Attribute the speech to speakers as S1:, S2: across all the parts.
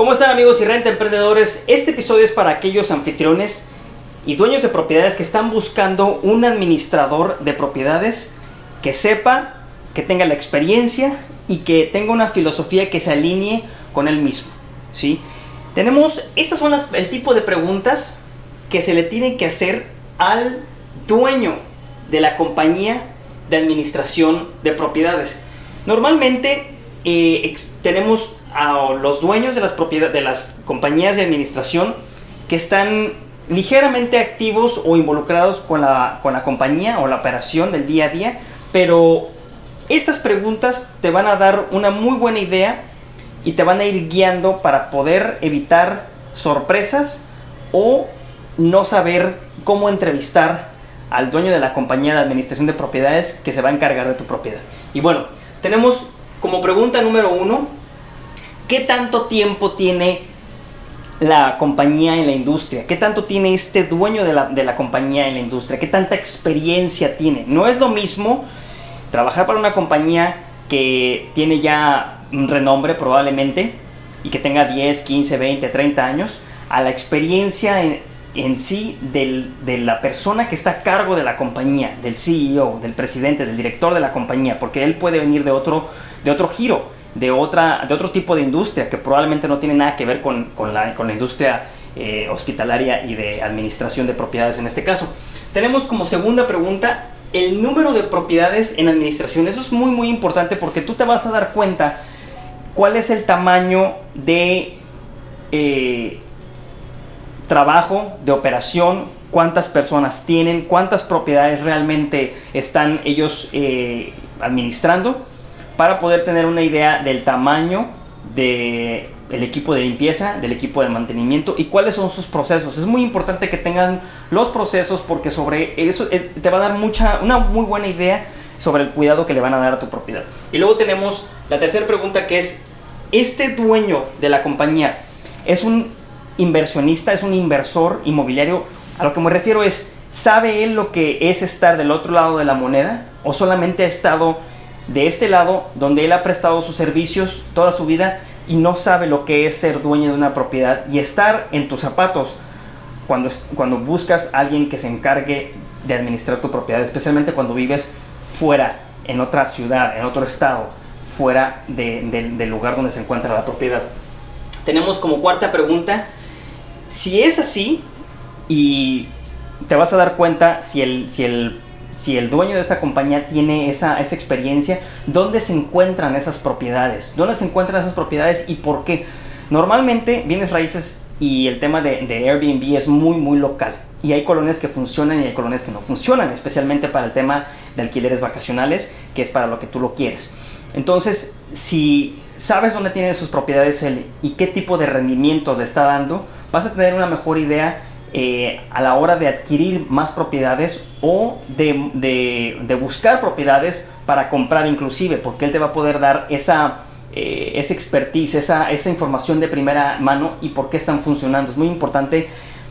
S1: ¿Cómo están amigos y renta emprendedores? Este episodio es para aquellos anfitriones y dueños de propiedades que están buscando un administrador de propiedades que sepa, que tenga la experiencia y que tenga una filosofía que se alinee con él mismo. ¿sí? Tenemos, estas son las, el tipo de preguntas que se le tienen que hacer al dueño de la compañía de administración de propiedades. Normalmente eh, tenemos a los dueños de las, propiedades, de las compañías de administración que están ligeramente activos o involucrados con la, con la compañía o la operación del día a día, pero estas preguntas te van a dar una muy buena idea y te van a ir guiando para poder evitar sorpresas o no saber cómo entrevistar al dueño de la compañía de administración de propiedades que se va a encargar de tu propiedad. Y bueno, tenemos como pregunta número uno, ¿qué tanto tiempo tiene la compañía en la industria? ¿Qué tanto tiene este dueño de la, de la compañía en la industria? ¿Qué tanta experiencia tiene? No es lo mismo trabajar para una compañía que tiene ya un renombre probablemente y que tenga 10, 15, 20, 30 años, a la experiencia en, en sí de la persona que está a cargo de la compañía, del CEO, del presidente, del director de la compañía, porque él puede venir de otro, de otro giro, de, otra, de otro tipo de industria que probablemente no tiene nada que ver con, con, la, con la, industria eh, hospitalaria y de administración de propiedades en este caso. Tenemos como segunda pregunta el número de propiedades en administración. Eso es muy muy importante porque tú te vas a dar cuenta cuál es el tamaño de eh, trabajo, de operación, cuántas personas tienen, cuántas propiedades realmente están ellos eh, administrando, para poder tener una idea del tamaño del el equipo de limpieza, del equipo de mantenimiento y cuáles son sus procesos. Es muy importante que tengan los procesos porque sobre eso eh, te va a dar mucha, una muy buena idea sobre el cuidado que le van a dar a tu propiedad. Y luego tenemos la tercera pregunta que es, ¿este dueño de la compañía es un inversionista, es un inversor inmobiliario. A lo que me refiero es, ¿sabe él lo que es estar del otro lado de la moneda? ¿O solamente ha estado de este lado donde él ha prestado sus servicios toda su vida y no sabe lo que es ser dueño de una propiedad y estar en tus zapatos cuando, cuando buscas a alguien que se encargue de administrar tu propiedad, especialmente cuando vives fuera, en otra ciudad, en otro estado, fuera del lugar donde se encuentra la propiedad? Tenemos como cuarta pregunta, si es así, y te vas a dar cuenta si el, si el, si el dueño de esta compañía tiene esa, esa experiencia, dónde se encuentran esas propiedades, dónde se encuentran esas propiedades y por qué. Normalmente bienes raíces y el tema de, de, Airbnb es muy muy local y hay colonias que funcionan y hay colonias que no funcionan, especialmente para el tema de alquileres vacacionales, que es para lo que tú lo quieres. Entonces, si sabes dónde tiene sus propiedades y qué tipo de rendimiento le está dando, vas a tener una mejor idea eh, a la hora de adquirir más propiedades o de, buscar propiedades para comprar inclusive, porque él te va a poder dar esa, eh, esa expertise, esa, esa información de primera mano y por qué están funcionando. Es muy importante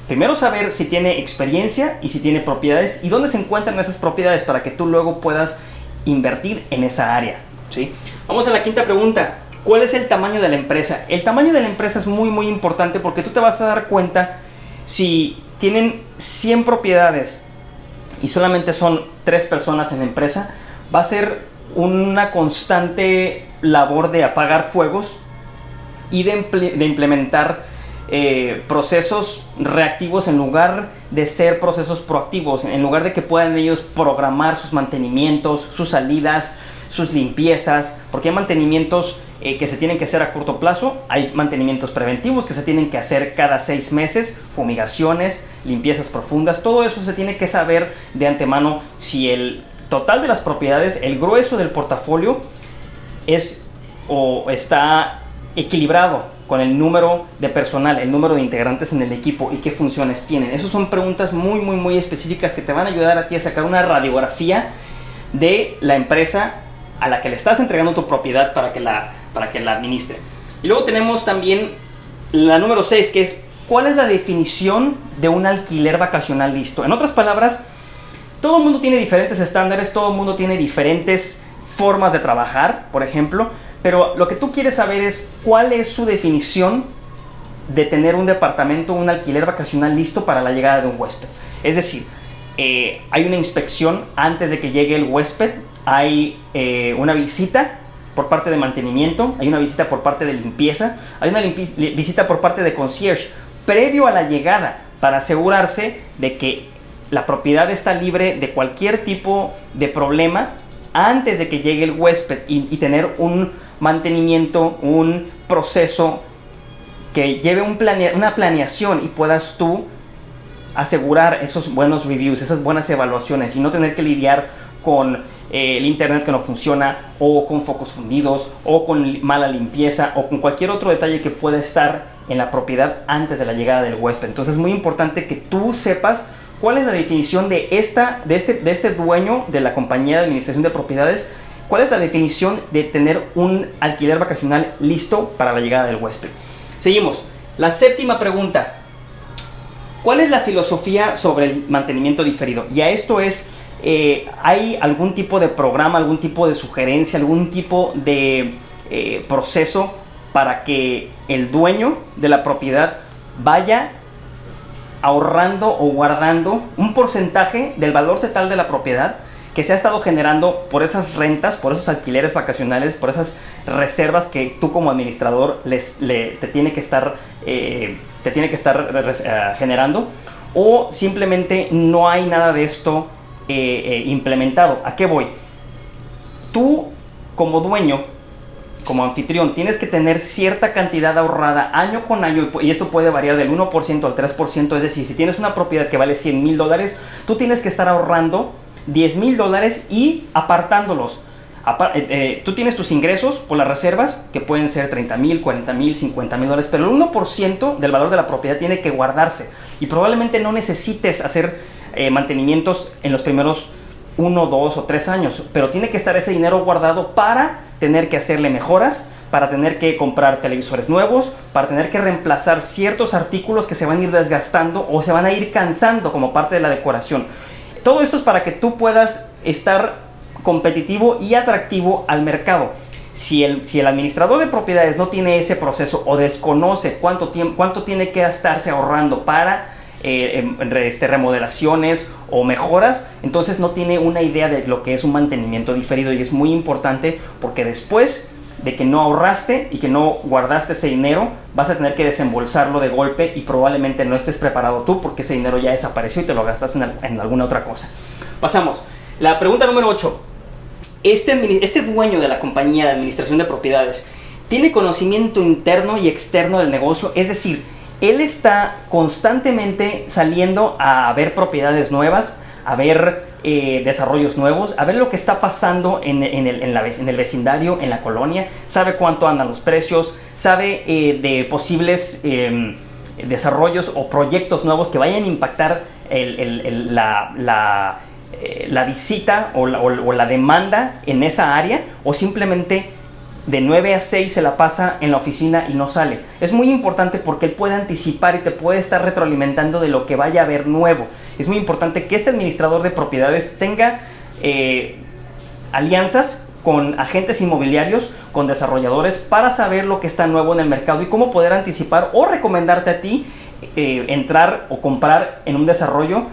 S1: primero saber si tiene experiencia y si tiene propiedades y dónde se encuentran esas propiedades para que tú luego puedas invertir en esa área. ¿sí? Vamos a la quinta pregunta. ¿Cuál es el tamaño de la empresa? El tamaño de la empresa es muy muy importante porque tú te vas a dar cuenta si tienen 100 propiedades y solamente son 3 personas en la empresa, va a ser una constante labor de apagar fuegos y de, implementar eh, procesos reactivos en lugar de ser procesos proactivos, en lugar de que puedan ellos programar sus mantenimientos, sus salidas, sus limpiezas, porque hay mantenimientos eh, que se tienen que hacer a corto plazo, hay mantenimientos preventivos que se tienen que hacer cada seis meses, fumigaciones, limpiezas profundas, todo eso se tiene que saber de antemano si el total de las propiedades, el grueso del portafolio es o está equilibrado con el número de personal, el número de integrantes en el equipo y qué funciones tienen. Esas son preguntas muy, muy, muy específicas que te van a ayudar a ti a sacar una radiografía de la empresa a la que le estás entregando tu propiedad para que la, para que la administre. Y luego tenemos también la número 6, que es cuál es la definición de un alquiler vacacional listo. En otras palabras, todo el mundo tiene diferentes estándares, todo el mundo tiene diferentes formas de trabajar, por ejemplo, pero lo que tú quieres saber es cuál es su definición de tener un departamento, un alquiler vacacional listo para la llegada de un huésped. Es decir, eh, hay una inspección antes de que llegue el huésped, hay eh, una visita por parte de mantenimiento, hay una visita por parte de limpieza, hay una visita por parte de concierge. Previo a la llegada para asegurarse de que la propiedad está libre de cualquier tipo de problema antes de que llegue el huésped y, tener un mantenimiento, un proceso que lleve un una planeación y puedas tú asegurar esos buenos reviews, esas buenas evaluaciones y no tener que lidiar con eh, el internet que no funciona o con focos fundidos o con mala limpieza o con cualquier otro detalle que pueda estar en la propiedad antes de la llegada del huésped. Entonces es muy importante que tú sepas cuál es la definición de, esta, de, este, de este dueño de la compañía de administración de propiedades, cuál es la definición de tener un alquiler vacacional listo para la llegada del huésped. Seguimos. La séptima pregunta. ¿Cuál es la filosofía sobre el mantenimiento diferido? Y a esto es, eh, ¿hay algún tipo de programa, algún tipo de sugerencia, algún tipo de eh, proceso para que el dueño de la propiedad vaya ahorrando o guardando un porcentaje del valor total de la propiedad que se ha estado generando por esas rentas, por esos alquileres vacacionales, por esas reservas que tú como administrador les, te tiene que estar, eh, te tiene que estar generando, o simplemente no hay nada de esto eh, implementado. ¿A qué voy? Tú como dueño como anfitrión tienes que tener cierta cantidad ahorrada año con año y esto puede variar del 1% al 3%, es decir, si tienes una propiedad que vale 100 mil dólares, tú tienes que estar ahorrando 10 mil dólares y apartándolos. Eh, eh, tú tienes tus ingresos por las reservas, que pueden ser 30 mil, 40 mil, 50 mil dólares, pero el 1% del valor de la propiedad tiene que guardarse y probablemente no necesites hacer eh, mantenimientos en los primeros 1, 2 o 3 años, pero tiene que estar ese dinero guardado para tener que hacerle mejoras, para tener que comprar televisores nuevos, para tener que reemplazar ciertos artículos que se van a ir desgastando o se van a ir cansando como parte de la decoración. Todo esto es para que tú puedas estar competitivo y atractivo al mercado. Si el, si el administrador de propiedades no tiene ese proceso o desconoce cuánto, tiempo, cuánto tiene que estarse ahorrando para eh, este, remodelaciones o mejoras, entonces no tiene una idea de lo que es un mantenimiento diferido y es muy importante porque después de que no ahorraste y que no guardaste ese dinero, vas a tener que desembolsarlo de golpe y probablemente no estés preparado tú porque ese dinero ya desapareció y te lo gastaste en, alguna otra cosa. Pasamos. La pregunta número 8. Este, este dueño de la compañía de administración de propiedades tiene conocimiento interno y externo del negocio, es decir, él está constantemente saliendo a ver propiedades nuevas, a ver eh, desarrollos nuevos, a ver lo que está pasando en, el, vecindario, en la colonia, sabe cuánto andan los precios, sabe eh, de posibles em, desarrollos o proyectos nuevos que vayan a impactar la, eh, la, visita o la demanda en esa área o simplemente de 9 a 6 se la pasa en la oficina y no sale. Es muy importante porque él puede anticipar y te puede estar retroalimentando de lo que vaya a haber nuevo. Es muy importante que este administrador de propiedades tenga eh, alianzas con agentes inmobiliarios, con desarrolladores, para saber lo que está nuevo en el mercado y cómo poder anticipar o recomendarte a ti eh, entrar o comprar en un desarrollo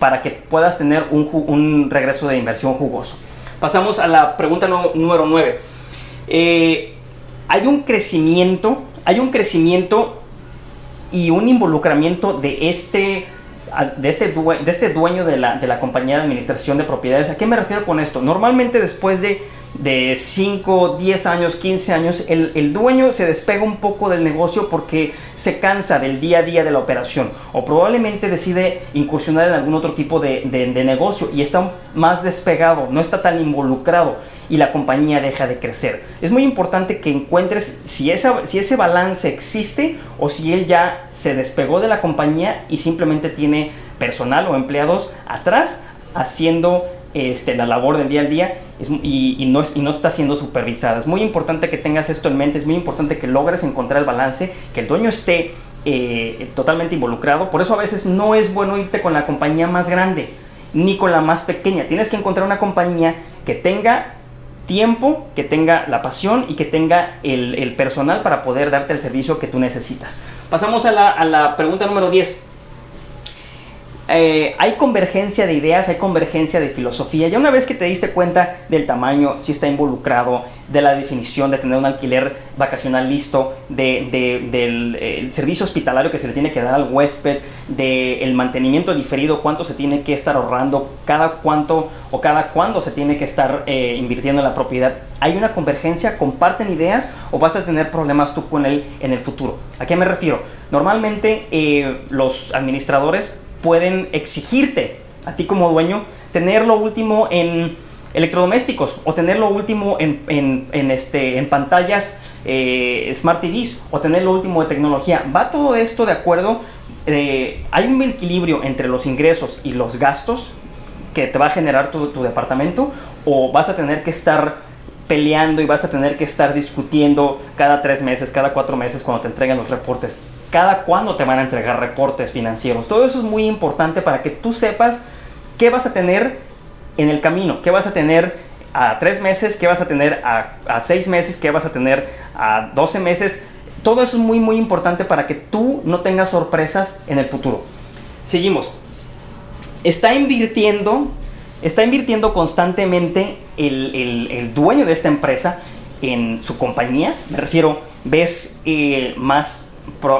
S1: para que puedas tener un, regreso de inversión jugoso. Pasamos a la pregunta número 9. Eh, hay un crecimiento, hay un crecimiento y un involucramiento de este, de este, de este dueño de la, de la compañía de administración de propiedades. ¿A qué me refiero con esto? Normalmente después de de 5, 10 años, 15 años, el, dueño se despega un poco del negocio porque se cansa del día a día de la operación o probablemente decide incursionar en algún otro tipo de, negocio y está más despegado, no está tan involucrado y la compañía deja de crecer. Es muy importante que encuentres si, esa, si ese balance existe o si él ya se despegó de la compañía y simplemente tiene personal o empleados atrás haciendo este, la labor del día al día y, no, está siendo supervisada. Es muy importante que tengas esto en mente, es muy importante que logres encontrar el balance, que el dueño esté eh, totalmente involucrado. Por eso a veces no es bueno irte con la compañía más grande ni con la más pequeña. Tienes que encontrar una compañía que tenga tiempo, que tenga la pasión y que tenga el, personal para poder darte el servicio que tú necesitas. Pasamos a la pregunta número 10. Eh, hay convergencia de ideas, hay convergencia de filosofía. Ya una vez que te diste cuenta del tamaño, si está involucrado, de la definición de tener un alquiler vacacional listo, de, del servicio hospitalario que se le tiene que dar al huésped, del mantenimiento diferido, cuánto se tiene que estar ahorrando, cada cuánto o cada cuándo se tiene que estar eh, invirtiendo en la propiedad. ¿Hay una convergencia? ¿Comparten ideas o vas a tener problemas tú con él en el futuro? ¿A qué me refiero? Normalmente eh, los administradores pueden exigirte a ti como dueño tener lo último en electrodomésticos o tener lo último en, este, en pantallas eh, Smart TVs o tener lo último de tecnología. ¿Va todo esto de acuerdo? Eh, ¿Hay un equilibrio entre los ingresos y los gastos que te va a generar tu, tu departamento? ¿O vas a tener que estar peleando y vas a tener que estar discutiendo cada tres meses, cada cuatro meses cuando te entregan los reportes? Cada cuándo te van a entregar reportes financieros. Todo eso es muy importante para que tú sepas qué vas a tener en el camino, qué vas a tener a tres meses, qué vas a tener a, seis meses, qué vas a tener a doce meses. Todo eso es muy, muy importante para que tú no tengas sorpresas en el futuro. Seguimos. Está invirtiendo, está invirtiendo constantemente el, dueño de esta empresa en su compañía. Me refiero, ves eh, más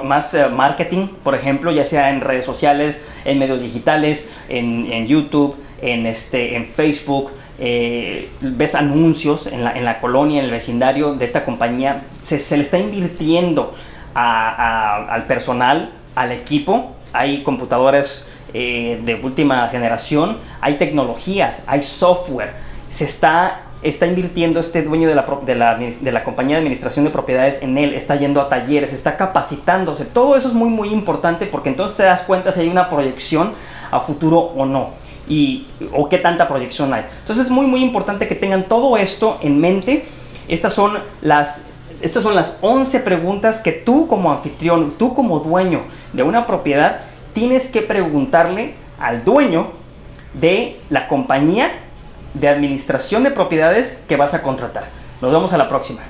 S1: más eh, marketing, por ejemplo, ya sea en redes sociales, en medios digitales, en, YouTube, en, este, en Facebook, eh, ves anuncios en la, en la, colonia, en el vecindario de esta compañía, se, se le está invirtiendo al personal, al equipo, hay computadores eh, de última generación, hay tecnologías, hay software, se está está invirtiendo este dueño de la, de, la, compañía de administración de propiedades en él, está yendo a talleres, está capacitándose. Todo eso es muy, muy importante porque entonces te das cuenta si hay una proyección a futuro o no. Y, o qué tanta proyección hay. Entonces es muy, muy importante que tengan todo esto en mente. Estas son las, estas son las 11 preguntas que tú como anfitrión, tú como dueño de una propiedad, tienes que preguntarle al dueño de la compañía de administración de propiedades que vas a contratar. Nos vemos a la próxima.